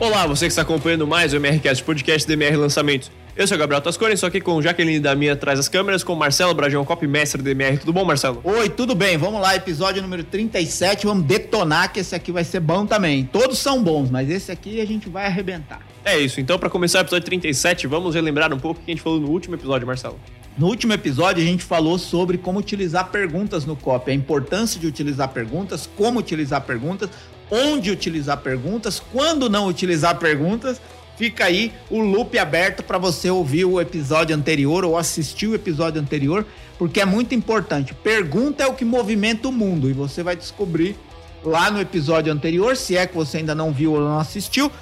Olá, você que está acompanhando mais o MRCast Podcast do MR Lançamentos. Eu sou o Gabriel Tascone, estou aqui com Jaqueline da Minha atrás das câmeras, com Marcelo Brajão, copy mestre do MR. Tudo bom, Marcelo? Oi, tudo bem? Vamos lá, episódio número 37. Vamos detonar que esse aqui vai ser bom também. Todos são bons, mas esse aqui a gente vai arrebentar. É isso, então para começar o episódio 37, vamos relembrar um pouco o que a gente falou no último episódio, Marcelo. No último episódio, a gente falou sobre como utilizar perguntas no copy, a importância de utilizar perguntas, como utilizar perguntas, onde utilizar perguntas, quando não utilizar perguntas. Fica aí o loop aberto para você ouvir o episódio anterior ou assistir o episódio anterior, porque é muito importante. Pergunta é o que movimenta o mundo e você vai descobrir lá no episódio anterior, se é que você ainda não viu ou não assistiu.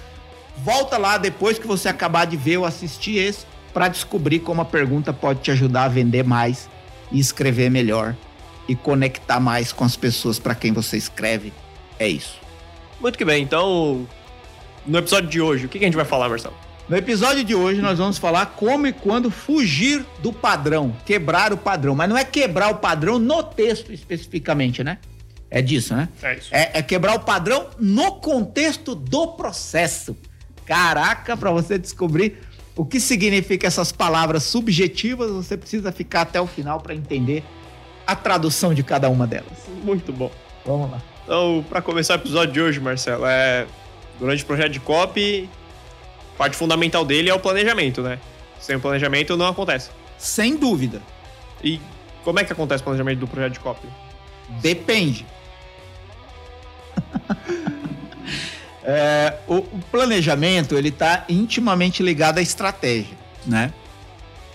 Volta lá depois que você acabar de ver ou assistir esse para descobrir como a pergunta pode te ajudar a vender mais e escrever melhor e conectar mais com as pessoas para quem você escreve. É isso. Muito que bem, então, no episódio de hoje, o que a gente vai falar, Marcelo? No episódio de hoje, nós vamos falar como e quando fugir do padrão, quebrar o padrão. Mas não é quebrar o padrão no texto especificamente, né? É disso, né? É isso. É, é quebrar o padrão no contexto do processo. Caraca, para você descobrir o que significa essas palavras subjetivas, você precisa ficar até o final para entender a tradução de cada uma delas. Muito bom. Vamos lá. Então, para começar o episódio de hoje, Marcelo, é durante o projeto de copy, parte fundamental dele é o planejamento, né? Sem o planejamento não acontece. Sem dúvida. E como é que acontece o planejamento do projeto de copy? Depende. é, o, o, planejamento ele está intimamente ligado à estratégia, né?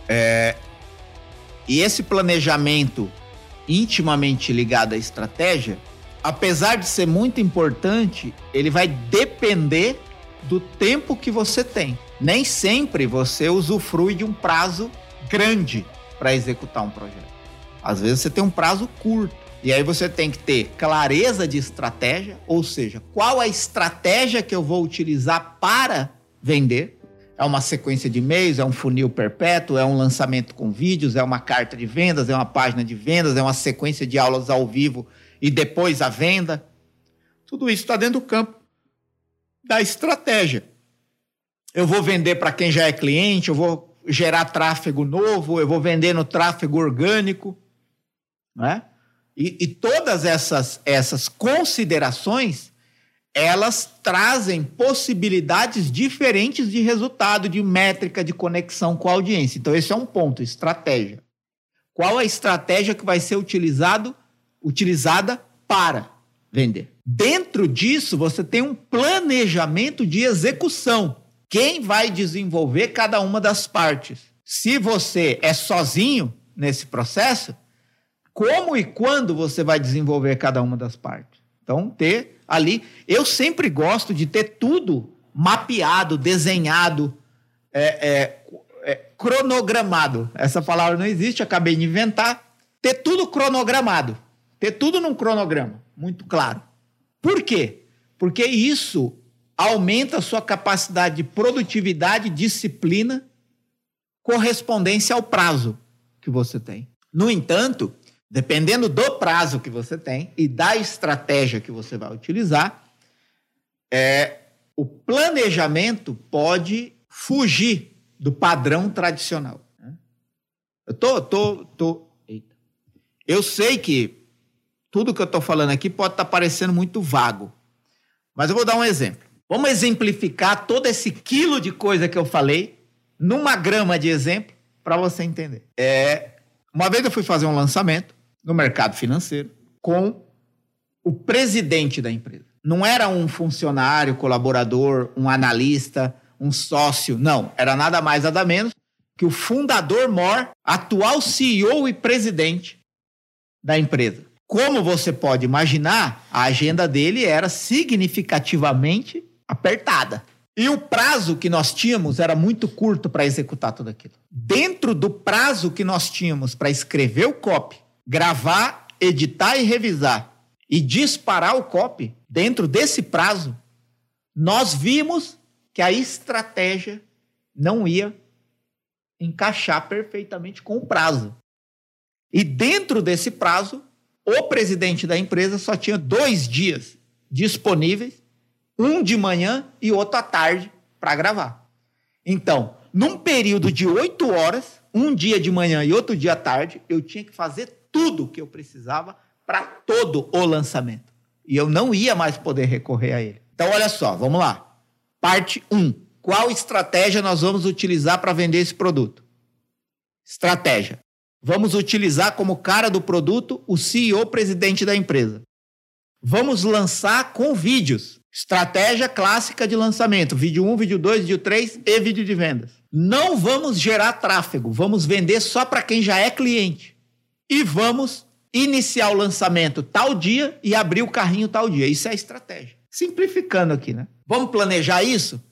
É, e esse planejamento intimamente ligado à estratégia, apesar de ser muito importante, ele vai depender do tempo que você tem. Nem sempre você usufrui de um prazo grande para executar um projeto. Às vezes você tem um prazo curto. E aí você tem que ter clareza de estratégia, ou seja, qual a estratégia que eu vou utilizar para vender. É uma sequência de e-mails, é um funil perpétuo, é um lançamento com vídeos, é uma carta de vendas, é uma página de vendas, é uma sequência de aulas ao vivo e depois a venda. Tudo isso está dentro do campo da estratégia. Eu vou vender para quem já é cliente, eu vou gerar tráfego novo, eu vou vender no tráfego orgânico, né? E, e todas essas, essas considerações, elas trazem possibilidades diferentes de resultado, de métrica, de conexão com a audiência. Então, esse é um ponto, estratégia. Qual a estratégia que vai ser utilizado, utilizada para vender? Dentro disso, você tem um planejamento de execução. Quem vai desenvolver cada uma das partes? Se você é sozinho nesse processo, como e quando você vai desenvolver cada uma das partes. Então, ter ali. Eu sempre gosto de ter tudo mapeado, desenhado, é, é, é, cronogramado. Essa palavra não existe, acabei de inventar. Ter tudo cronogramado. Ter tudo num cronograma, muito claro. Por quê? Porque isso aumenta a sua capacidade de produtividade, disciplina, correspondência ao prazo que você tem. No entanto, Dependendo do prazo que você tem e da estratégia que você vai utilizar, é, o planejamento pode fugir do padrão tradicional. Né? Eu tô, tô, tô. Eita. Eu sei que tudo que eu estou falando aqui pode estar tá parecendo muito vago, mas eu vou dar um exemplo. Vamos exemplificar todo esse quilo de coisa que eu falei numa grama de exemplo para você entender. É, uma vez eu fui fazer um lançamento no mercado financeiro com o presidente da empresa. Não era um funcionário, colaborador, um analista, um sócio, não. Era nada mais, nada menos que o fundador mor, atual CEO e presidente da empresa. Como você pode imaginar, a agenda dele era significativamente apertada. E o prazo que nós tínhamos era muito curto para executar tudo aquilo. Dentro do prazo que nós tínhamos para escrever o copy, gravar, editar e revisar e disparar o copy dentro desse prazo, nós vimos que a estratégia não ia encaixar perfeitamente com o prazo. E dentro desse prazo, o presidente da empresa só tinha dois dias disponíveis um de manhã e outro à tarde para gravar. Então, num período de oito horas, um dia de manhã e outro dia à tarde, eu tinha que fazer tudo o que eu precisava para todo o lançamento. E eu não ia mais poder recorrer a ele. Então, olha só, vamos lá. Parte 1. Qual estratégia nós vamos utilizar para vender esse produto? Estratégia. Vamos utilizar como cara do produto o CEO presidente da empresa. Vamos lançar com vídeos. Estratégia clássica de lançamento: vídeo 1, vídeo 2, vídeo 3 e vídeo de vendas. Não vamos gerar tráfego, vamos vender só para quem já é cliente. E vamos iniciar o lançamento tal dia e abrir o carrinho tal dia. Isso é a estratégia. Simplificando aqui, né? Vamos planejar isso?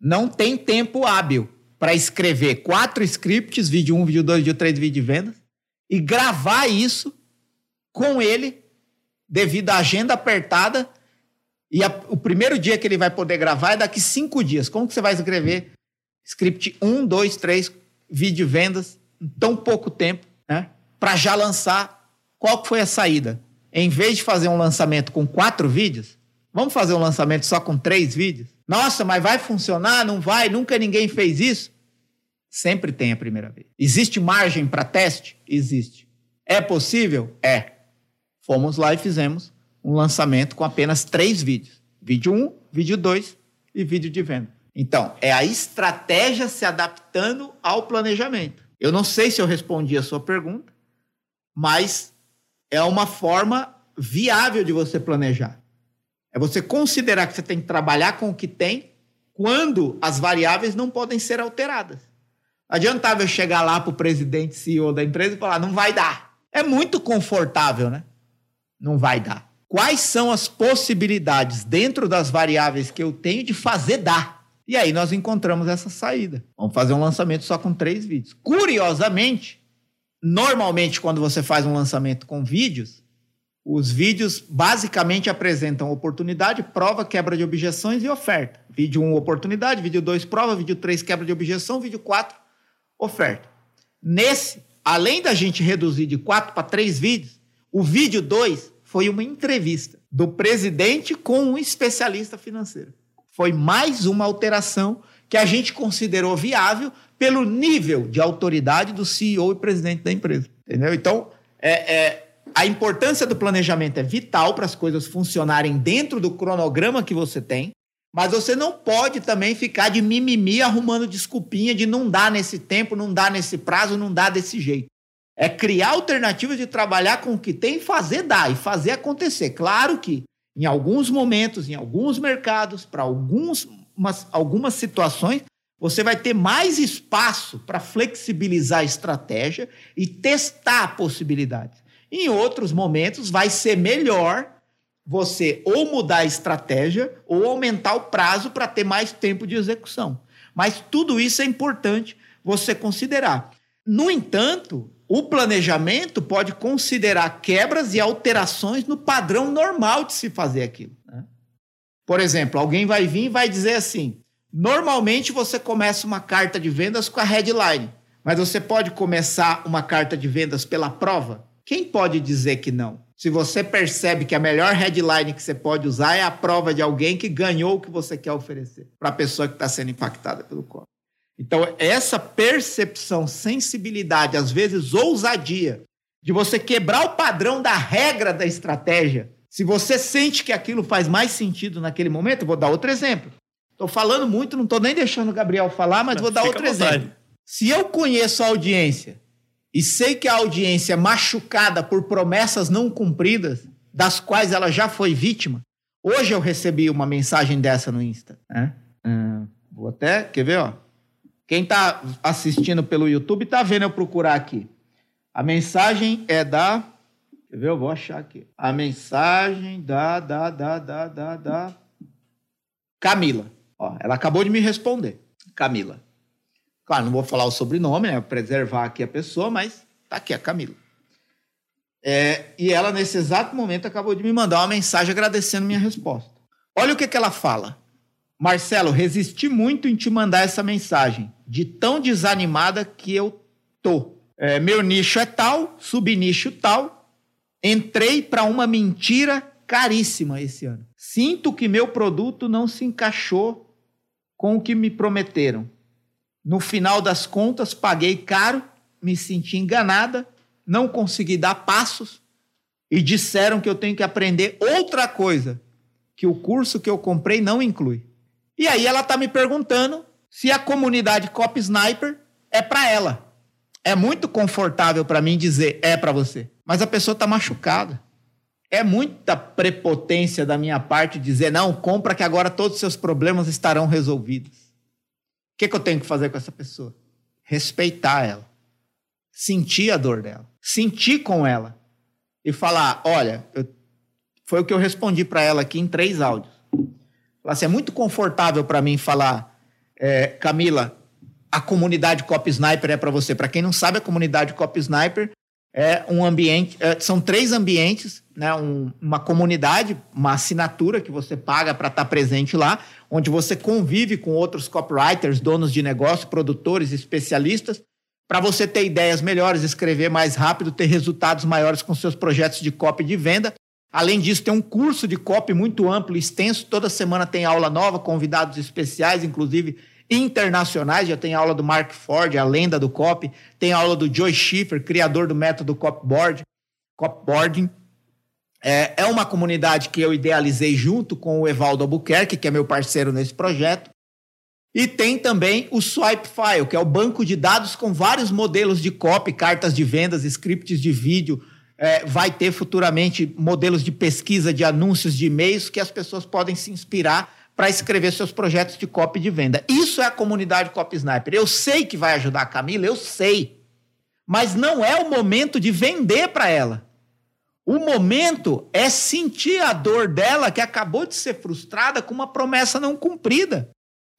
Não tem tempo hábil para escrever quatro scripts, vídeo 1, vídeo 2, vídeo 3, vídeo de vendas, e gravar isso com ele, devido à agenda apertada. E a, o primeiro dia que ele vai poder gravar é daqui cinco dias. Como que você vai escrever script 1, 2, 3, vídeo de vendas, em tão pouco tempo, né? Para já lançar. Qual foi a saída? Em vez de fazer um lançamento com quatro vídeos, vamos fazer um lançamento só com três vídeos? Nossa, mas vai funcionar? Não vai? Nunca ninguém fez isso? Sempre tem a primeira vez. Existe margem para teste? Existe. É possível? É. Fomos lá e fizemos um lançamento com apenas três vídeos: vídeo 1, um, vídeo 2 e vídeo de venda. Então, é a estratégia se adaptando ao planejamento. Eu não sei se eu respondi a sua pergunta, mas é uma forma viável de você planejar. É você considerar que você tem que trabalhar com o que tem quando as variáveis não podem ser alteradas. Adiantava eu chegar lá para o presidente CEO da empresa e falar: não vai dar. É muito confortável, né? Não vai dar. Quais são as possibilidades dentro das variáveis que eu tenho de fazer dar? E aí nós encontramos essa saída. Vamos fazer um lançamento só com três vídeos. Curiosamente, normalmente quando você faz um lançamento com vídeos, os vídeos basicamente apresentam oportunidade, prova, quebra de objeções e oferta. Vídeo 1, um, oportunidade. Vídeo 2, prova. Vídeo 3, quebra de objeção. Vídeo 4, oferta. Nesse, além da gente reduzir de quatro para três vídeos, o vídeo 2 foi uma entrevista do presidente com um especialista financeiro. Foi mais uma alteração que a gente considerou viável pelo nível de autoridade do CEO e presidente da empresa. Entendeu? Então, é, é a importância do planejamento é vital para as coisas funcionarem dentro do cronograma que você tem. Mas você não pode também ficar de mimimi arrumando desculpinha de não dar nesse tempo, não dar nesse prazo, não dar desse jeito. É criar alternativas de trabalhar com o que tem, fazer dar e fazer acontecer. Claro que em alguns momentos, em alguns mercados, para algumas, algumas situações, você vai ter mais espaço para flexibilizar a estratégia e testar possibilidades. Em outros momentos, vai ser melhor você ou mudar a estratégia ou aumentar o prazo para ter mais tempo de execução. Mas tudo isso é importante você considerar. No entanto, o planejamento pode considerar quebras e alterações no padrão normal de se fazer aquilo. Né? Por exemplo, alguém vai vir e vai dizer assim: normalmente você começa uma carta de vendas com a headline, mas você pode começar uma carta de vendas pela prova? Quem pode dizer que não? Se você percebe que a melhor headline que você pode usar é a prova de alguém que ganhou o que você quer oferecer para a pessoa que está sendo impactada pelo copy. Então, essa percepção, sensibilidade, às vezes ousadia, de você quebrar o padrão da regra da estratégia, se você sente que aquilo faz mais sentido naquele momento, vou dar outro exemplo. Estou falando muito, não estou nem deixando o Gabriel falar, mas vou dar outro exemplo. Se eu conheço a audiência e sei que a audiência é machucada por promessas não cumpridas, das quais ela já foi vítima, hoje eu recebi uma mensagem dessa no Insta. Né? Hum, vou até, quer ver, ó? Quem está assistindo pelo YouTube está vendo eu procurar aqui. A mensagem é da. Quer ver? Eu vou achar aqui. A mensagem da, da, da, da, da, da. Camila. Ó, ela acabou de me responder. Camila. Claro, não vou falar o sobrenome, né? Preservar aqui a pessoa, mas tá aqui a Camila. É, e ela, nesse exato momento, acabou de me mandar uma mensagem agradecendo minha resposta. Olha o que, que ela fala. Marcelo, resisti muito em te mandar essa mensagem, de tão desanimada que eu tô. É, meu nicho é tal, subnicho tal. Entrei para uma mentira caríssima esse ano. Sinto que meu produto não se encaixou com o que me prometeram. No final das contas, paguei caro, me senti enganada, não consegui dar passos e disseram que eu tenho que aprender outra coisa que o curso que eu comprei não inclui. E aí ela está me perguntando se a comunidade Cop Sniper é para ela. É muito confortável para mim dizer é para você, mas a pessoa está machucada. É muita prepotência da minha parte dizer não, compra que agora todos os seus problemas estarão resolvidos. Que, que eu tenho que fazer com essa pessoa? Respeitar ela, sentir a dor dela, sentir com ela e falar: olha, eu, foi o que eu respondi para ela aqui em três áudios. Falar assim, é muito confortável para mim falar, é, Camila, a comunidade Cop Sniper é para você. Para quem não sabe, a comunidade Cop Sniper é um ambiente, é, são três ambientes, né, um, uma comunidade, uma assinatura que você paga para estar tá presente lá, onde você convive com outros copywriters, donos de negócio, produtores, especialistas, para você ter ideias melhores, escrever mais rápido, ter resultados maiores com seus projetos de copy de venda. Além disso, tem um curso de copy muito amplo extenso. Toda semana tem aula nova, convidados especiais, inclusive internacionais. Já tem aula do Mark Ford, a lenda do copy. Tem aula do Joe Schiffer, criador do método Copboard, Copboarding. É, é uma comunidade que eu idealizei junto com o Evaldo Albuquerque, que é meu parceiro nesse projeto. E tem também o Swipe File, que é o banco de dados com vários modelos de copy, cartas de vendas, scripts de vídeo. É, vai ter futuramente modelos de pesquisa de anúncios de e-mails que as pessoas podem se inspirar para escrever seus projetos de copy de venda. Isso é a comunidade Copy Sniper. Eu sei que vai ajudar a Camila, eu sei. Mas não é o momento de vender para ela. O momento é sentir a dor dela que acabou de ser frustrada com uma promessa não cumprida.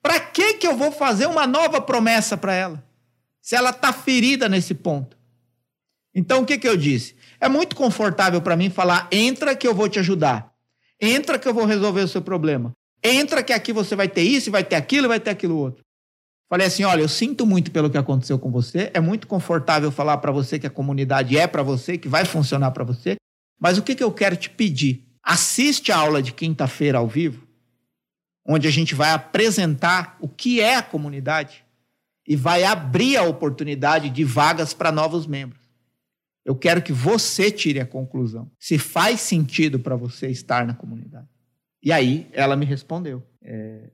Para que que eu vou fazer uma nova promessa para ela? Se ela está ferida nesse ponto. Então o que que eu disse? É muito confortável para mim falar: entra que eu vou te ajudar. Entra que eu vou resolver o seu problema. Entra que aqui você vai ter isso, vai ter aquilo, vai ter aquilo outro. Falei assim: olha, eu sinto muito pelo que aconteceu com você. É muito confortável falar para você que a comunidade é para você, que vai funcionar para você. Mas o que, que eu quero te pedir? Assiste a aula de quinta-feira ao vivo onde a gente vai apresentar o que é a comunidade e vai abrir a oportunidade de vagas para novos membros. Eu quero que você tire a conclusão se faz sentido para você estar na comunidade. E aí ela me respondeu. É,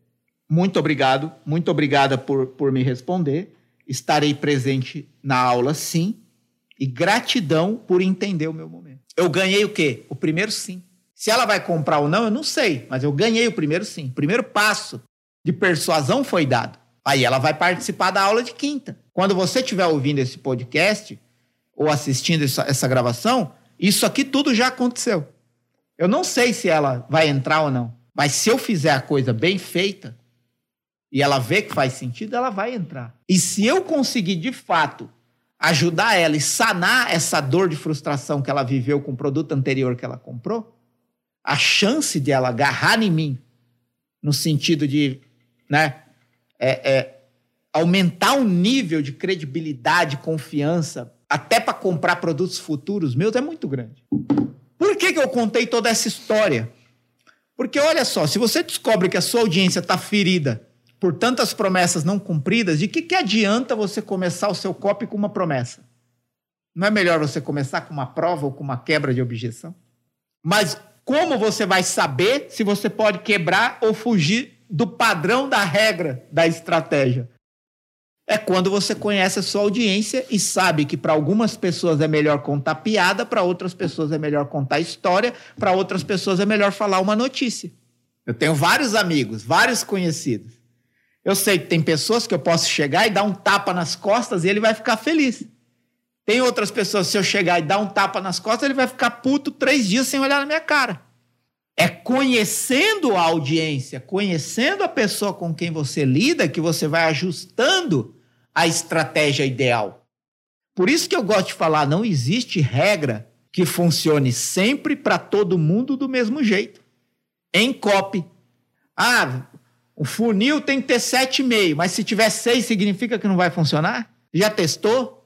muito obrigado, muito obrigada por, por me responder. Estarei presente na aula, sim. E gratidão por entender o meu momento. Eu ganhei o quê? O primeiro sim. Se ela vai comprar ou não, eu não sei, mas eu ganhei o primeiro sim. O primeiro passo de persuasão foi dado. Aí ela vai participar da aula de quinta. Quando você estiver ouvindo esse podcast ou assistindo essa, essa gravação, isso aqui tudo já aconteceu. Eu não sei se ela vai entrar ou não, mas se eu fizer a coisa bem feita e ela vê que faz sentido, ela vai entrar. E se eu conseguir de fato ajudar ela e sanar essa dor de frustração que ela viveu com o produto anterior que ela comprou, a chance de ela agarrar em mim, no sentido de né, é, é, aumentar o nível de credibilidade, confiança, até para comprar produtos futuros meus, é muito grande. Por que, que eu contei toda essa história? Porque olha só, se você descobre que a sua audiência está ferida por tantas promessas não cumpridas, de que, que adianta você começar o seu copy com uma promessa? Não é melhor você começar com uma prova ou com uma quebra de objeção? Mas como você vai saber se você pode quebrar ou fugir do padrão da regra da estratégia? É quando você conhece a sua audiência e sabe que para algumas pessoas é melhor contar piada, para outras pessoas é melhor contar história, para outras pessoas é melhor falar uma notícia. Eu tenho vários amigos, vários conhecidos. Eu sei que tem pessoas que eu posso chegar e dar um tapa nas costas e ele vai ficar feliz. Tem outras pessoas, se eu chegar e dar um tapa nas costas, ele vai ficar puto três dias sem olhar na minha cara. É conhecendo a audiência, conhecendo a pessoa com quem você lida, que você vai ajustando a estratégia ideal. Por isso que eu gosto de falar, não existe regra que funcione sempre para todo mundo do mesmo jeito. Em copy. Ah, o funil tem que ter 7,5, mas se tiver 6 significa que não vai funcionar? Já testou?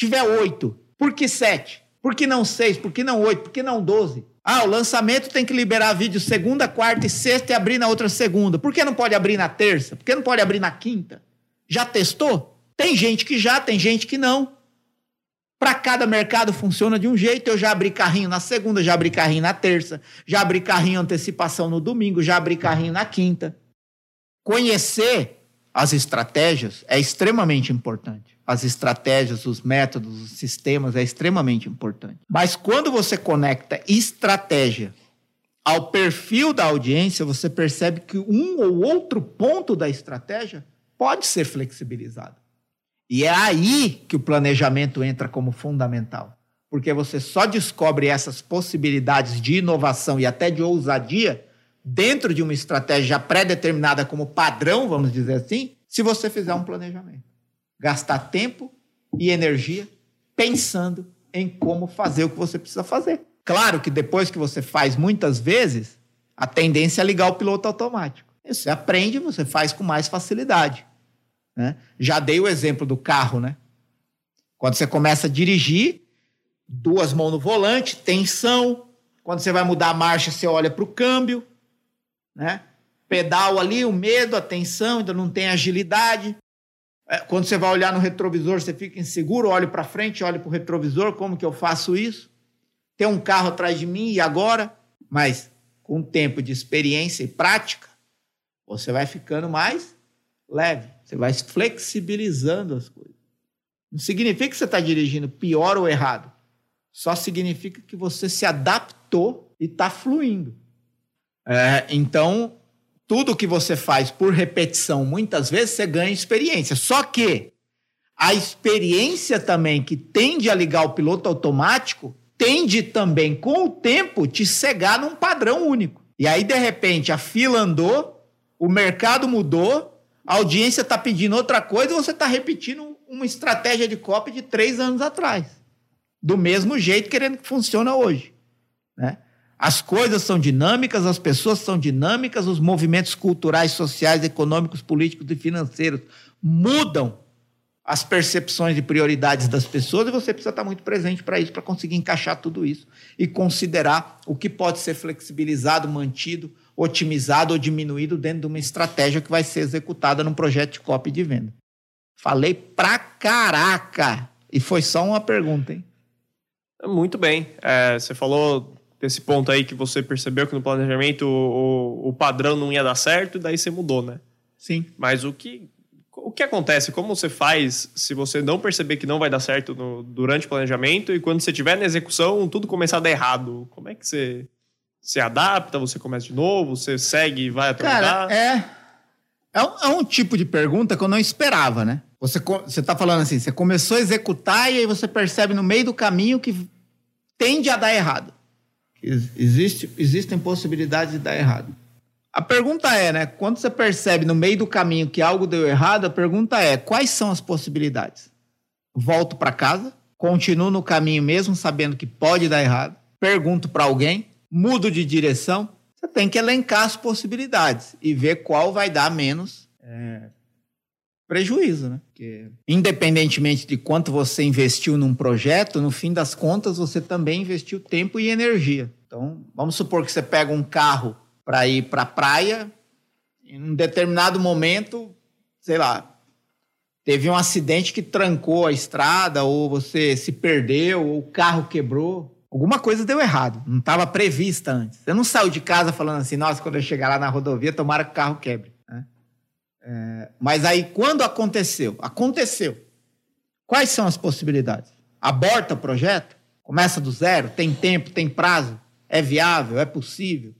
tiver oito, por que sete? Por que não seis? Por que não oito? Por que não doze? Ah, o lançamento tem que liberar vídeo segunda, quarta e sexta e abrir na outra segunda. Por que não pode abrir na terça? Por que não pode abrir na quinta? Já testou? Tem gente que já, tem gente que não. Para cada mercado funciona de um jeito. Eu já abri carrinho na segunda, já abri carrinho na terça, já abri carrinho antecipação no domingo, já abri carrinho na quinta. Conhecer as estratégias é extremamente importante. As estratégias, os métodos, os sistemas é extremamente importante. Mas quando você conecta estratégia ao perfil da audiência, você percebe que um ou outro ponto da estratégia pode ser flexibilizado. E é aí que o planejamento entra como fundamental. Porque você só descobre essas possibilidades de inovação e até de ousadia dentro de uma estratégia pré-determinada como padrão, vamos dizer assim, se você fizer um planejamento. Gastar tempo e energia pensando em como fazer o que você precisa fazer. Claro que depois que você faz muitas vezes, a tendência é ligar o piloto automático. Você aprende, você faz com mais facilidade. Né? Já dei o exemplo do carro, né? Quando você começa a dirigir, duas mãos no volante, tensão. Quando você vai mudar a marcha, você olha para o câmbio, né? Pedal ali, o medo, a tensão, ainda não tem agilidade. É, quando você vai olhar no retrovisor, você fica inseguro, olho para frente, olho para o retrovisor, como que eu faço isso? Tem um carro atrás de mim e agora? Mas com tempo de experiência e prática, você vai ficando mais leve. Você vai flexibilizando as coisas. Não significa que você está dirigindo pior ou errado. Só significa que você se adaptou e está fluindo. É, então, tudo que você faz por repetição, muitas vezes você ganha experiência. Só que a experiência também que tende a ligar o piloto automático tende também, com o tempo, te cegar num padrão único. E aí, de repente, a fila andou, o mercado mudou, a audiência está pedindo outra coisa e você está repetindo uma estratégia de copy de três anos atrás. Do mesmo jeito, querendo que funcione hoje. Né? As coisas são dinâmicas, as pessoas são dinâmicas, os movimentos culturais, sociais, econômicos, políticos e financeiros mudam as percepções e prioridades das pessoas e você precisa estar muito presente para isso, para conseguir encaixar tudo isso e considerar o que pode ser flexibilizado, mantido, otimizado ou diminuído dentro de uma estratégia que vai ser executada num projeto de copy de venda. Falei pra caraca! E foi só uma pergunta, hein? Muito bem. É, você falou desse ponto aí que você percebeu que no planejamento o, o padrão não ia dar certo, daí você mudou, né? Sim. Mas o que, o que acontece? Como você faz se você não perceber que não vai dar certo no, durante o planejamento e quando você estiver na execução, tudo começar a dar errado? Como é que você se adapta, você começa de novo, você segue e vai até Cara, é, é um, é um tipo de pergunta que eu não esperava, né? Você, você tá falando assim, você começou a executar e aí você percebe no meio do caminho que tende a dar errado. Existe, existem possibilidades de dar errado. A pergunta é, né? Quando você percebe no meio do caminho que algo deu errado, a pergunta é: quais são as possibilidades? Volto para casa, continuo no caminho mesmo sabendo que pode dar errado, pergunto para alguém, mudo de direção, você tem que elencar as possibilidades e ver qual vai dar menos é, prejuízo, né? Porque, independentemente de quanto você investiu num projeto, no fim das contas você também investiu tempo e energia. Então, vamos supor que você pega um carro para ir para a praia, em um determinado momento, sei lá, teve um acidente que trancou a estrada, ou você se perdeu, ou o carro quebrou. Alguma coisa deu errado, não estava prevista antes. Você não saiu de casa falando assim, nossa, quando eu chegar lá na rodovia, tomara que o carro quebre. Né? É, mas aí, quando aconteceu? Aconteceu. Quais são as possibilidades? Aborta o projeto? Começa do zero? Tem tempo? Tem prazo? É viável? É possível?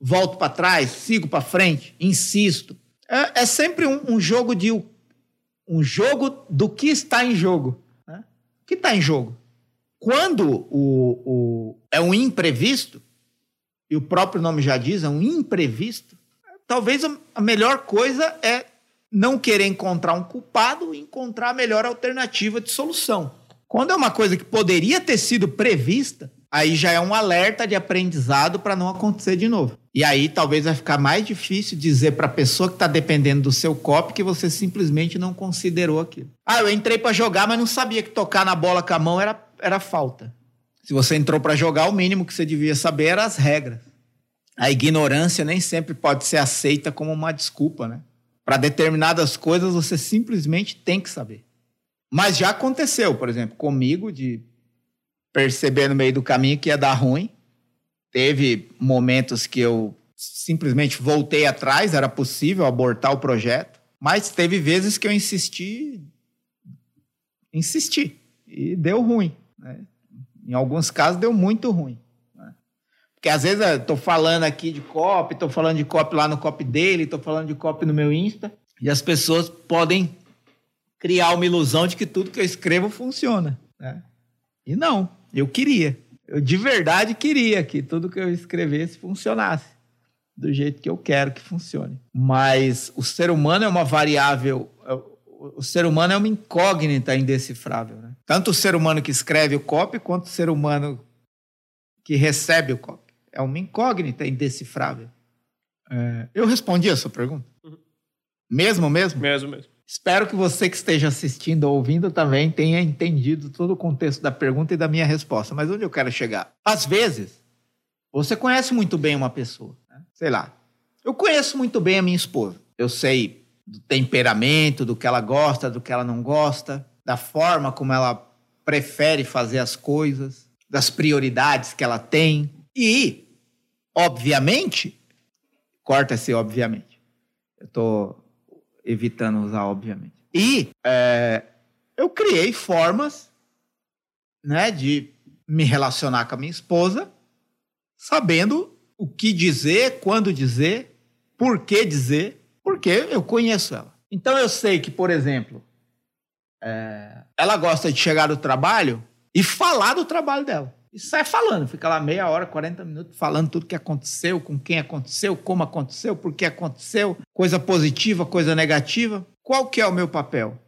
Volto para trás? Sigo para frente? Insisto? É, é sempre um, um, jogo de um jogo do que está em jogo. Né? O que está em jogo? Quando o, o, é um imprevisto, e o próprio nome já diz, é um imprevisto, talvez a melhor coisa é não querer encontrar um culpado e encontrar a melhor alternativa de solução. Quando é uma coisa que poderia ter sido prevista, aí já é um alerta de aprendizado para não acontecer de novo. E aí talvez vai ficar mais difícil dizer para a pessoa que está dependendo do seu copo que você simplesmente não considerou aquilo. Ah, eu entrei para jogar, mas não sabia que tocar na bola com a mão era era falta. Se você entrou para jogar, o mínimo que você devia saber eram as regras. A ignorância nem sempre pode ser aceita como uma desculpa, né? Para determinadas coisas você simplesmente tem que saber. Mas já aconteceu, por exemplo, comigo de perceber no meio do caminho que ia dar ruim. Teve momentos que eu simplesmente voltei atrás, era possível abortar o projeto, mas teve vezes que eu insisti, insisti e deu ruim. Né? Em alguns casos deu muito ruim. Né? Porque às vezes eu estou falando aqui de copy, estou falando de copy lá no copy dele, estou falando de copy no meu Insta, e as pessoas podem criar uma ilusão de que tudo que eu escrevo funciona. Né? E não, eu queria. Eu de verdade queria que tudo que eu escrevesse funcionasse do jeito que eu quero que funcione. Mas o ser humano é uma variável, o ser humano é uma incógnita indecifrável. Né? Tanto o ser humano que escreve o copy quanto o ser humano que recebe o copy. É uma incógnita indecifrável. É, eu respondi a sua pergunta? Uhum. Mesmo, mesmo? Mesmo, mesmo. Espero que você que esteja assistindo ou ouvindo também tenha entendido todo o contexto da pergunta e da minha resposta. Mas onde eu quero chegar? Às vezes, você conhece muito bem uma pessoa. Né? Sei lá. Eu conheço muito bem a minha esposa. Eu sei do temperamento, do que ela gosta, do que ela não gosta, da forma como ela prefere fazer as coisas, das prioridades que ela tem. E, obviamente, corta esse obviamente. Eu estou evitando usar, obviamente. E é, eu criei formas né, de me relacionar com a minha esposa, sabendo o que dizer, quando dizer, por que dizer, porque eu conheço ela. Então eu sei que, por exemplo, é, ela gosta de chegar do trabalho e falar do trabalho dela. E sai falando, fica lá meia hora, 40 minutos falando tudo que aconteceu, com quem aconteceu, como aconteceu, por que aconteceu, coisa positiva, coisa negativa. Qual que é o meu papel?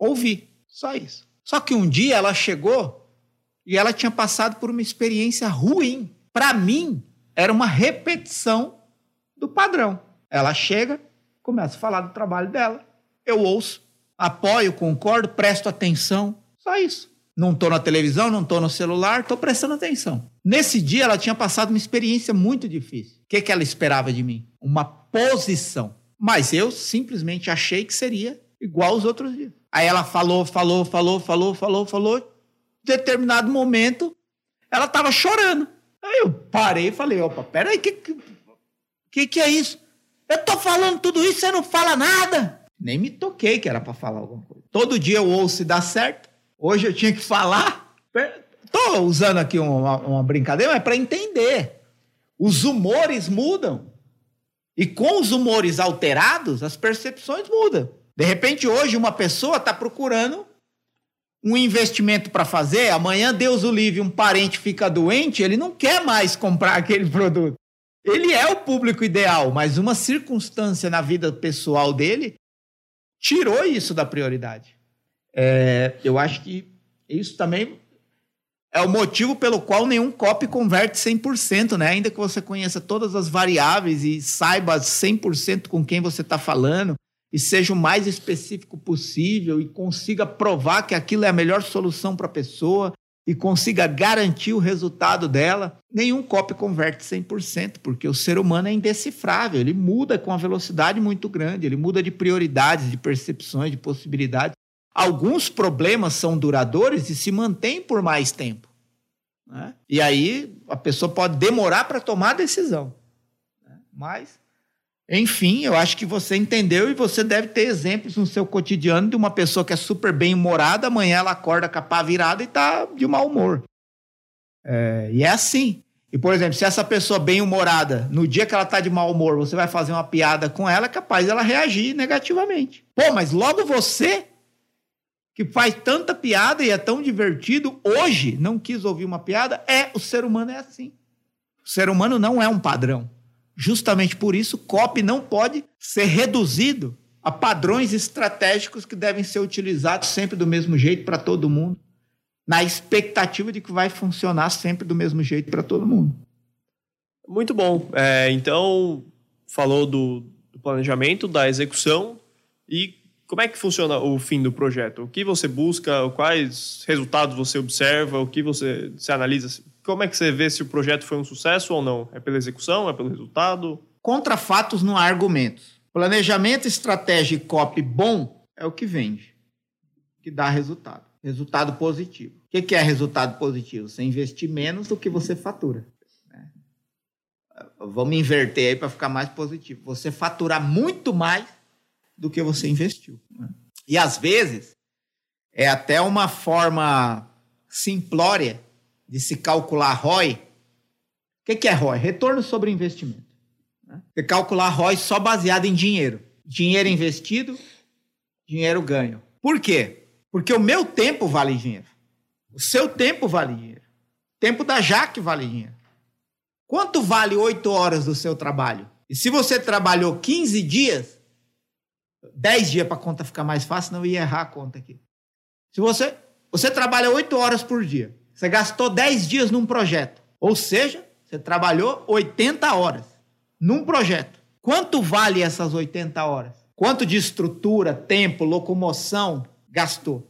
Ouvir, só isso. Só que um dia ela chegou e ela tinha passado por uma experiência ruim. Para mim, era uma repetição do padrão. Ela chega, começa a falar do trabalho dela, eu ouço, apoio, concordo, presto atenção, só isso. Não estou na televisão, não estou no celular, estou prestando atenção. Nesse dia, ela tinha passado uma experiência muito difícil. O que, que ela esperava de mim? Uma posição. Mas eu simplesmente achei que seria igual aos outros dias. Aí ela falou, falou, falou, falou, falou, falou. Determinado momento, ela estava chorando. Aí eu parei e falei: opa, peraí, o que, que, que é isso? Eu estou falando tudo isso, você não fala nada. Nem me toquei que era para falar alguma coisa. Todo dia eu ouço e dá certo. Hoje eu tinha que falar. Estou usando aqui uma, uma brincadeira, mas para entender. Os humores mudam. E com os humores alterados, as percepções mudam. De repente, hoje, uma pessoa está procurando um investimento para fazer, amanhã, Deus o livre, um parente fica doente, ele não quer mais comprar aquele produto. Ele é o público ideal, mas uma circunstância na vida pessoal dele tirou isso da prioridade. É, eu acho que isso também é o motivo pelo qual nenhum copy converte 100%, né? Ainda que você conheça todas as variáveis e saiba 100% com quem você está falando e seja o mais específico possível e consiga provar que aquilo é a melhor solução para a pessoa e consiga garantir o resultado dela, nenhum copy converte 100%, porque o ser humano é indecifrável, ele muda com uma velocidade muito grande, ele muda de prioridades, de percepções, de possibilidades. Alguns problemas são duradouros e se mantêm por mais tempo. Né? E aí a pessoa pode demorar para tomar a decisão. Né? Mas, enfim, eu acho que você entendeu e você deve ter exemplos no seu cotidiano de uma pessoa que é super bem-humorada, amanhã ela acorda com a pá virada e está de mau humor. É, e é assim. E, por exemplo, se essa pessoa bem-humorada, no dia que ela está de mau humor, você vai fazer uma piada com ela, é capaz dela reagir negativamente. Pô, mas logo você que faz tanta piada e é tão divertido, hoje não quis ouvir uma piada, é o ser humano é assim. O ser humano não é um padrão. Justamente por isso, COP não pode ser reduzido a padrões estratégicos que devem ser utilizados sempre do mesmo jeito para todo mundo, na expectativa de que vai funcionar sempre do mesmo jeito para todo mundo. Muito bom. É, então, falou do, do planejamento, da execução e como é que funciona o fim do projeto? O que você busca? Quais resultados você observa? O que você, você analisa? Como é que você vê se o projeto foi um sucesso ou não? É pela execução? É pelo resultado? Contra fatos não há argumentos. Planejamento, estratégia e copy bom é o que vende, que dá resultado. Resultado positivo. O que é resultado positivo? Você investir menos do que você fatura. Né? Vamos inverter aí para ficar mais positivo. Você faturar muito mais do que você investiu. Né? E às vezes é até uma forma simplória de se calcular ROI. O que é ROI? Retorno sobre investimento. Né? Você calcular ROI só baseado em dinheiro. Dinheiro investido, dinheiro ganho. Por quê? Porque o meu tempo vale dinheiro. O seu tempo vale dinheiro. O tempo da Jaque vale dinheiro. Quanto vale oito horas do seu trabalho? E se você trabalhou 15 dias, 10 dias para a conta ficar mais fácil, não ia errar a conta aqui. Se você, você trabalha 8 horas por dia, você gastou 10 dias num projeto, ou seja, você trabalhou 80 horas num projeto. Quanto vale essas 80 horas? Quanto de estrutura, tempo, locomoção gastou?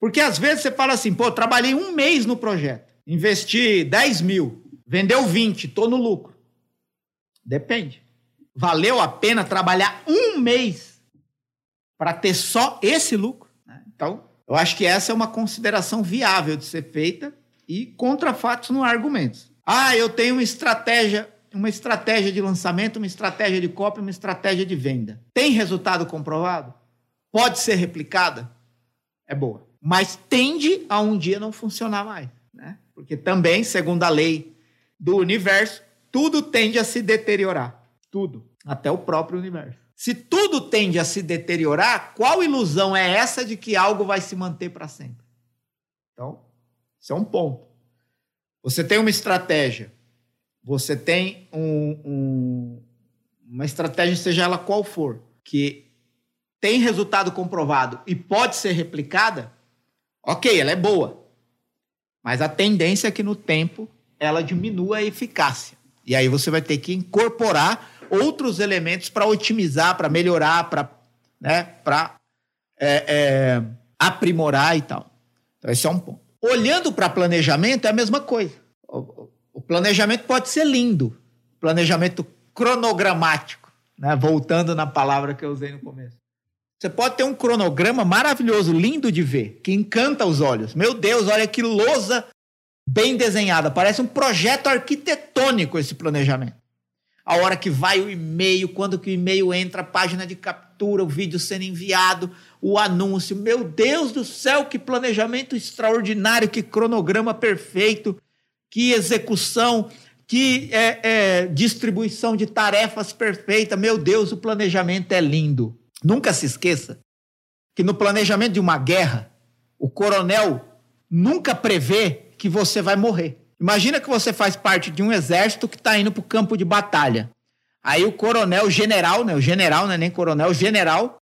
Porque às vezes você fala assim, pô, trabalhei um mês no projeto, investi 10 mil, vendeu 20, estou no lucro. Depende. Valeu a pena trabalhar um mês para ter só esse lucro. Né? Então, eu acho que essa é uma consideração viável de ser feita e contra fatos não há argumentos. Ah, eu tenho uma estratégia, uma estratégia de lançamento, uma estratégia de cópia, uma estratégia de venda. Tem resultado comprovado? Pode ser replicada? É boa. Mas tende a um dia não funcionar mais. Né? Porque também, segundo a lei do universo, tudo tende a se deteriorar. Tudo. Até o próprio universo. Se tudo tende a se deteriorar, qual ilusão é essa de que algo vai se manter para sempre? Então, isso é um ponto. Você tem uma estratégia, você tem um, um, uma estratégia, seja ela qual for, que tem resultado comprovado e pode ser replicada, ok, ela é boa. Mas a tendência é que no tempo ela diminua a eficácia. E aí você vai ter que incorporar outros elementos para otimizar, para melhorar, para né, é, é, aprimorar e tal. Então, esse é um ponto. Olhando para planejamento, é a mesma coisa. O, o planejamento pode ser lindo, planejamento cronogramático, né? voltando na palavra que eu usei no começo. Você pode ter um cronograma maravilhoso, lindo de ver, que encanta os olhos. Meu Deus, olha que lousa bem desenhada. Parece um projeto arquitetônico esse planejamento a hora que vai o e-mail, quando que o e-mail entra, a página de captura, o vídeo sendo enviado, o anúncio. Meu Deus do céu, que planejamento extraordinário, que cronograma perfeito, que execução, que é, é, distribuição de tarefas perfeita. Meu Deus, o planejamento é lindo. Nunca se esqueça que no planejamento de uma guerra, o coronel nunca prevê que você vai morrer. Imagina que você faz parte de um exército que está indo para o campo de batalha. Aí o coronel, o general, né? O general, não é nem coronel, o general,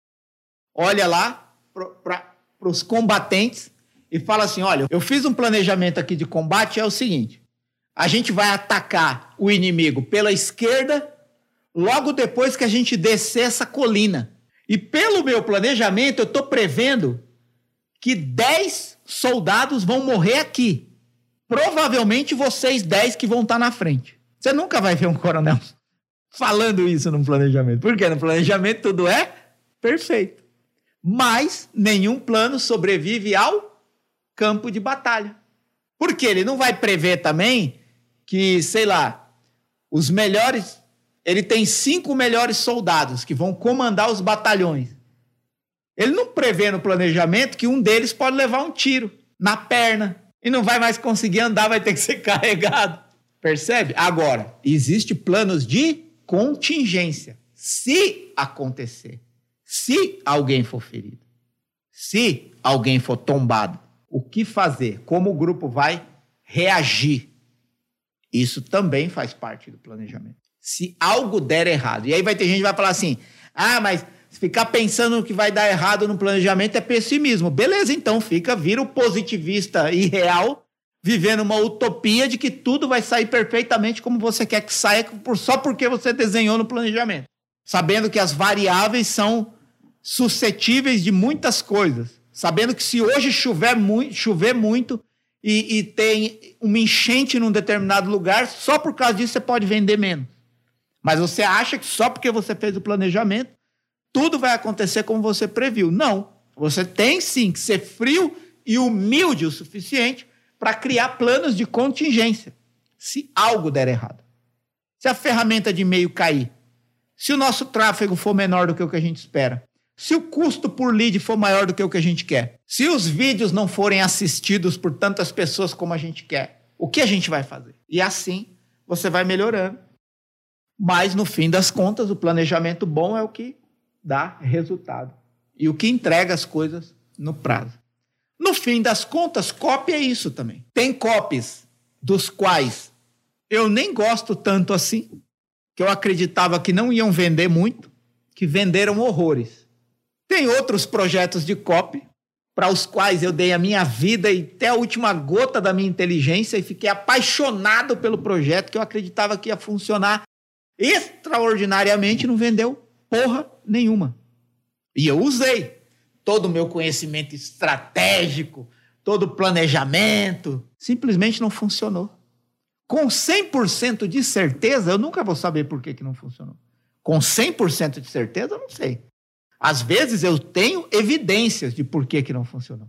olha lá para os combatentes e fala assim: olha, eu fiz um planejamento aqui de combate, é o seguinte: a gente vai atacar o inimigo pela esquerda, logo depois que a gente descer essa colina. E pelo meu planejamento, eu estou prevendo que 10 soldados vão morrer aqui provavelmente vocês 10 que vão estar tá na frente. Você nunca vai ver um coronel falando isso no planejamento. Porque no planejamento tudo é perfeito. Mas nenhum plano sobrevive ao campo de batalha. Porque ele não vai prever também que, sei lá, os melhores. Ele tem cinco melhores soldados que vão comandar os batalhões. Ele não prevê no planejamento que um deles pode levar um tiro na perna, e não vai mais conseguir andar, vai ter que ser carregado. Percebe? Agora, existe planos de contingência. Se acontecer, se alguém for ferido, se alguém for tombado, o que fazer? Como o grupo vai reagir? Isso também faz parte do planejamento. Se algo der errado, e aí vai ter gente que vai falar assim: ah, mas Ficar pensando que vai dar errado no planejamento é pessimismo. Beleza, então fica, vira o positivista irreal, vivendo uma utopia de que tudo vai sair perfeitamente como você quer que saia, só porque você desenhou no planejamento. Sabendo que as variáveis são, suscetíveis de muitas coisas, sabendo que se hoje chover muito, chover muito e, e tem uma enchente num determinado lugar, só por causa disso você pode vender menos. Mas você acha que só porque você fez o planejamento, tudo vai acontecer como você previu. Não. Você tem sim que ser frio e humilde o suficiente para criar planos de contingência. Se algo der errado. Se a ferramenta de e-mail cair, se o nosso tráfego for menor do que o que a gente espera, se o custo por lead for maior do que o que a gente quer, se os vídeos não forem assistidos por tantas pessoas como a gente quer, o que a gente vai fazer? E assim você vai melhorando. Mas no fim das contas, o planejamento bom é o que dá resultado e o que entrega as coisas no prazo. No fim das contas, copy é isso também. Tem copies dos quais eu nem gosto tanto assim, que eu acreditava que não iam vender muito, que venderam horrores. Tem outros projetos de copy para os quais eu dei a minha vida e até a última gota da minha inteligência e fiquei apaixonado pelo projeto que eu acreditava que ia funcionar extraordinariamente, não vendeu porra nenhuma. E eu usei todo o meu conhecimento estratégico, todo o planejamento, simplesmente não funcionou. Com 100% de certeza, eu nunca vou saber por que, que não funcionou. Com 100% de certeza, eu não sei. Às vezes eu tenho evidências de por que, que não funcionou.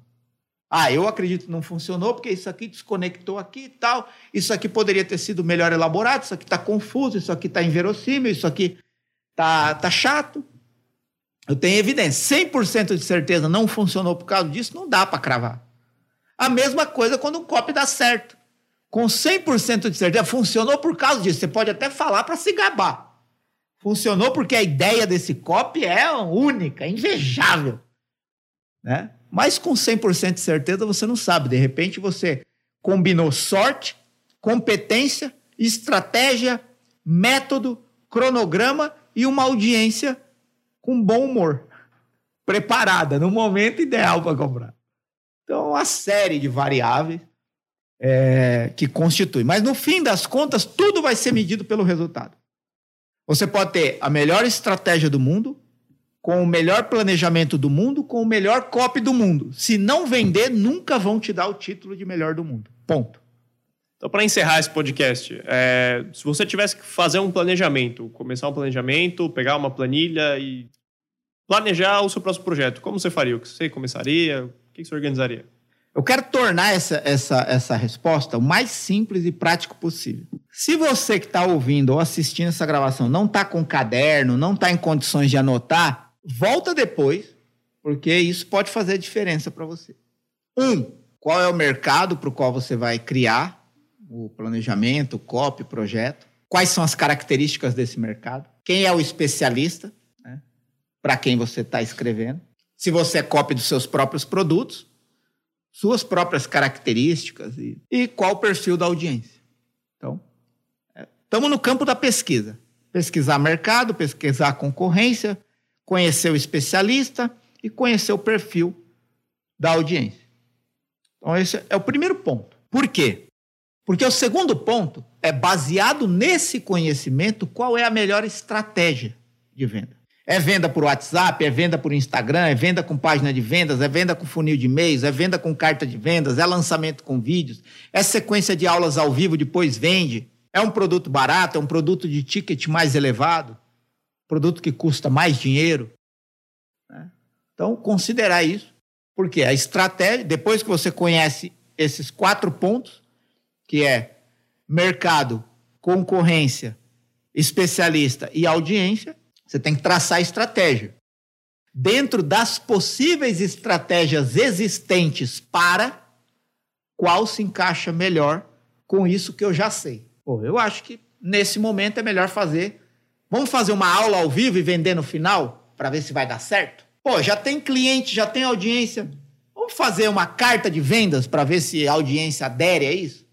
Ah, eu acredito que não funcionou porque isso aqui desconectou aqui e tal. Isso aqui poderia ter sido melhor elaborado, isso aqui está confuso, isso aqui está inverossímil, isso aqui está tá chato. Eu tenho evidência. 100% de certeza não funcionou por causa disso, não dá para cravar. A mesma coisa quando um copy dá certo. Com 100% de certeza, funcionou por causa disso. Você pode até falar para se gabar. Funcionou porque a ideia desse copy é única, invejável. Né? Mas com 100% de certeza você não sabe. De repente você combinou sorte, competência, estratégia, método, cronograma e uma audiência com bom humor, preparada no momento ideal para comprar. Então, uma série de variáveis é, que constitui. Mas no fim das contas, tudo vai ser medido pelo resultado. Você pode ter a melhor estratégia do mundo, com o melhor planejamento do mundo, com o melhor copy do mundo. Se não vender, nunca vão te dar o título de melhor do mundo. Ponto. Então, para encerrar esse podcast, é, se você tivesse que fazer um planejamento, começar um planejamento, pegar uma planilha e planejar o seu próximo projeto, como você faria? O que você começaria? O que você organizaria? Eu quero tornar essa, essa, essa resposta o mais simples e prático possível. Se você que está ouvindo ou assistindo essa gravação não está com caderno, não está em condições de anotar, volta depois, porque isso pode fazer diferença para você. Um, qual é o mercado para o qual você vai criar o planejamento, o COP, projeto? Quais são as características desse mercado? Quem é o especialista? Para quem você está escrevendo. Se você é cópia dos seus próprios produtos, suas próprias características e, e qual o perfil da audiência. Então, estamos é, no campo da pesquisa. Pesquisar mercado, pesquisar concorrência, conhecer o especialista e conhecer o perfil da audiência. Então, esse é o primeiro ponto. Por quê? Porque o segundo ponto é baseado nesse conhecimento qual é a melhor estratégia de venda. É venda por WhatsApp, é venda por Instagram, é venda com página de vendas, é venda com funil de e-mails, é venda com carta de vendas, é lançamento com vídeos, é sequência de aulas ao vivo, depois vende. É um produto barato, é um produto de ticket mais elevado, produto que custa mais dinheiro. Né? Então, considerar isso, porque a estratégia, depois que você conhece esses quatro pontos, que é mercado, concorrência, especialista e audiência, você tem que traçar a estratégia. Dentro das possíveis estratégias existentes para qual se encaixa melhor com isso que eu já sei. Pô, eu acho que nesse momento é melhor fazer. Vamos fazer uma aula ao vivo e vender no final para ver se vai dar certo? Pô, já tem cliente, já tem audiência. Vamos fazer uma carta de vendas para ver se a audiência adere a isso?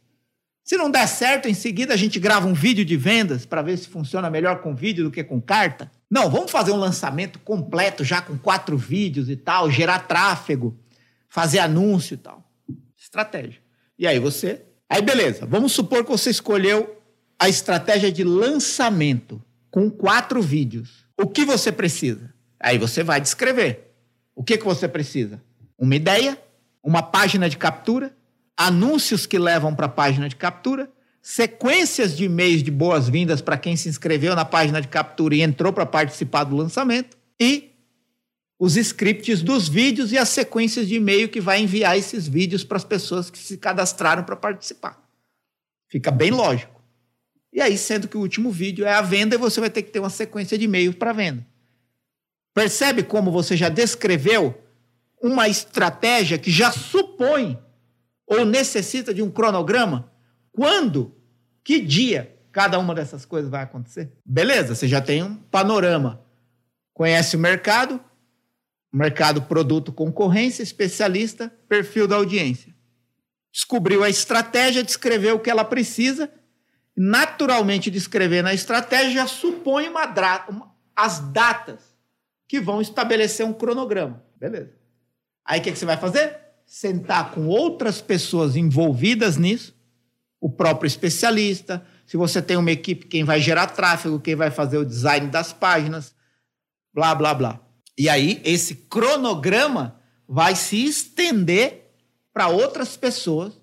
Se não der certo, em seguida a gente grava um vídeo de vendas para ver se funciona melhor com vídeo do que com carta. Não, vamos fazer um lançamento completo já com quatro vídeos e tal, gerar tráfego, fazer anúncio e tal. Estratégia. E aí você. Aí beleza, vamos supor que você escolheu a estratégia de lançamento com quatro vídeos. O que você precisa? Aí você vai descrever. O que, que você precisa? Uma ideia, uma página de captura, anúncios que levam para a página de captura, sequências de e-mails de boas-vindas para quem se inscreveu na página de captura e entrou para participar do lançamento, e os scripts dos vídeos e as sequências de e-mail que vai enviar esses vídeos para as pessoas que se cadastraram para participar. Fica bem lógico. E aí, sendo que o último vídeo é a venda, você vai ter que ter uma sequência de e-mail para venda. Percebe como você já descreveu uma estratégia que já supõe ou necessita de um cronograma? Quando, que dia cada uma dessas coisas vai acontecer? Beleza, você já tem um panorama. Conhece o mercado, mercado, produto, concorrência, especialista, perfil da audiência. Descobriu a estratégia, descreveu o que ela precisa. Naturalmente, descrever na estratégia já supõe uma, uma, as datas que vão estabelecer um cronograma. Beleza. Aí o que, que você vai fazer? Sentar com outras pessoas envolvidas nisso, o próprio especialista. Se você tem uma equipe, quem vai gerar tráfego, quem vai fazer o design das páginas, blá, blá, blá. E aí, esse cronograma vai se estender para outras pessoas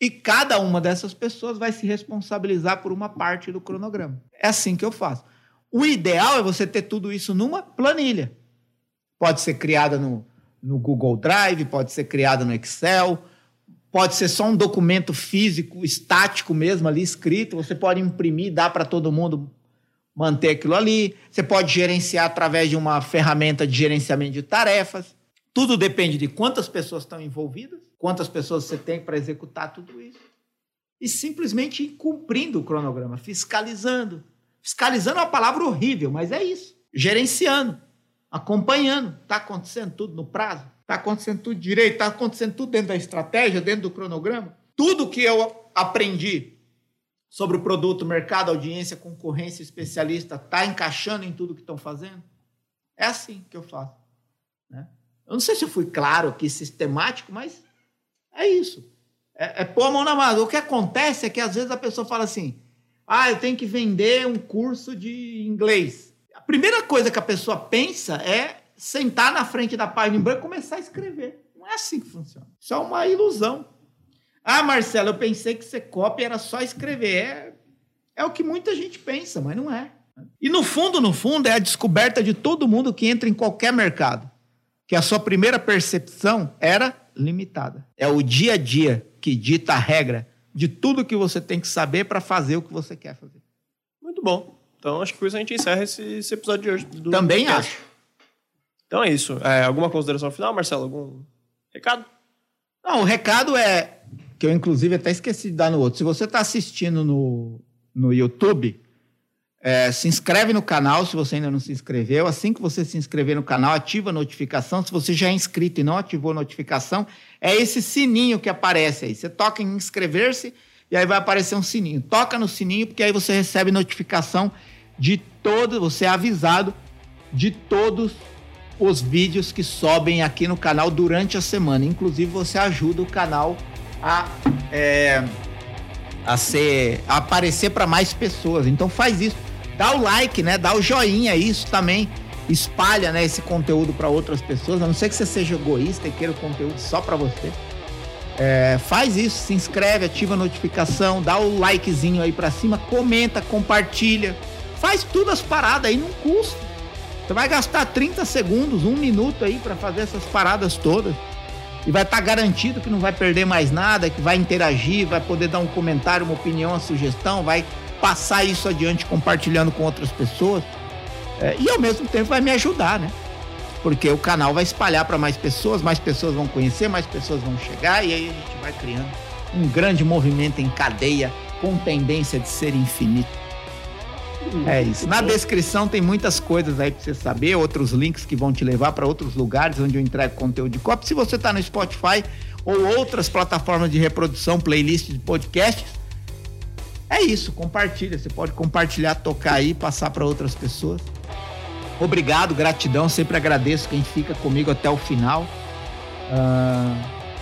e cada uma dessas pessoas vai se responsabilizar por uma parte do cronograma. É assim que eu faço. O ideal é você ter tudo isso numa planilha. Pode ser criada no, no Google Drive, pode ser criada no Excel, pode ser só um documento físico, estático mesmo ali escrito. Você pode imprimir, dar para todo mundo manter aquilo ali. Você pode gerenciar através de uma ferramenta de gerenciamento de tarefas. Tudo depende de quantas pessoas estão envolvidas, quantas pessoas você tem para executar tudo isso. E simplesmente cumprindo o cronograma, fiscalizando, Fiscalizando é uma palavra horrível, mas é isso. Gerenciando, acompanhando. Está acontecendo tudo no prazo? Está acontecendo tudo direito? Está acontecendo tudo dentro da estratégia, dentro do cronograma? Tudo que eu aprendi sobre o produto, mercado, audiência, concorrência, especialista, está encaixando em tudo que estão fazendo? É assim que eu faço. Né? Eu não sei se eu fui claro aqui, sistemático, mas é isso. É, é pôr a mão na massa. O que acontece é que às vezes a pessoa fala assim: ah, eu tenho que vender um curso de inglês. Primeira coisa que a pessoa pensa é sentar na frente da página em branco e começar a escrever. Não é assim que funciona. Isso é uma ilusão. Ah, Marcelo, eu pensei que ser copy era só escrever. É, é o que muita gente pensa, mas não é. E no fundo, no fundo, é a descoberta de todo mundo que entra em qualquer mercado. Que a sua primeira percepção era limitada. É o dia a dia que dita a regra de tudo que você tem que saber para fazer o que você quer fazer. Muito bom. Então acho que por isso a gente encerra esse, esse episódio de hoje. Também podcast. acho. Então é isso. É, alguma consideração final, Marcelo? Algum recado? Não, o recado é que eu inclusive até esqueci de dar no outro. Se você está assistindo no, no YouTube, é, se inscreve no canal se você ainda não se inscreveu. Assim que você se inscrever no canal, ativa a notificação. Se você já é inscrito e não ativou a notificação, é esse sininho que aparece aí. Você toca em inscrever-se e aí vai aparecer um sininho. Toca no sininho porque aí você recebe notificação de todos, você é avisado de todos os vídeos que sobem aqui no canal durante a semana. Inclusive, você ajuda o canal a, é, a, ser, a aparecer para mais pessoas. Então, faz isso dá o like, né? Dá o joinha, isso também espalha, né, esse conteúdo para outras pessoas. A não ser que você seja egoísta e queira o conteúdo só para você. É, faz isso, se inscreve, ativa a notificação, dá o likezinho aí para cima, comenta, compartilha. Faz tudo as paradas aí, não custa. Você vai gastar 30 segundos, um minuto aí para fazer essas paradas todas. E vai estar tá garantido que não vai perder mais nada, que vai interagir, vai poder dar um comentário, uma opinião, uma sugestão, vai passar isso adiante compartilhando com outras pessoas. É, e ao mesmo tempo vai me ajudar, né? Porque o canal vai espalhar para mais pessoas, mais pessoas vão conhecer, mais pessoas vão chegar e aí a gente vai criando um grande movimento em cadeia com tendência de ser infinito. É isso. Na descrição tem muitas coisas aí para você saber, outros links que vão te levar para outros lugares onde eu entrego conteúdo de copy. Se você está no Spotify ou outras plataformas de reprodução, playlist de podcasts, é isso, compartilha. Você pode compartilhar, tocar aí, passar para outras pessoas. Obrigado, gratidão. Sempre agradeço quem fica comigo até o final. Uh,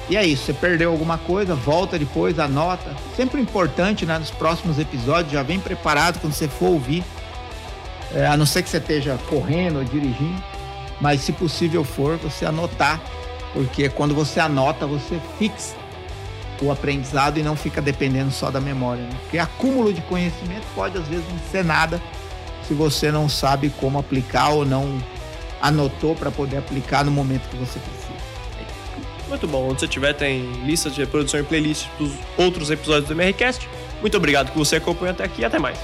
e é isso. Você perdeu alguma coisa, volta depois, anota. Sempre importante, né? Nos próximos episódios, já vem preparado quando você for ouvir. É, a não ser que você esteja correndo ou dirigindo. mas se possível for, você anotar, porque quando você anota, você fixa o aprendizado e não fica dependendo só da memória. Né? Porque acúmulo de conhecimento pode às vezes não ser nada se você não sabe como aplicar ou não anotou para poder aplicar no momento que você precisa. Muito bom. Onde você tiver, tem listas de reprodução e playlists dos outros episódios do MRCast. Muito obrigado por você acompanhou até aqui e até mais.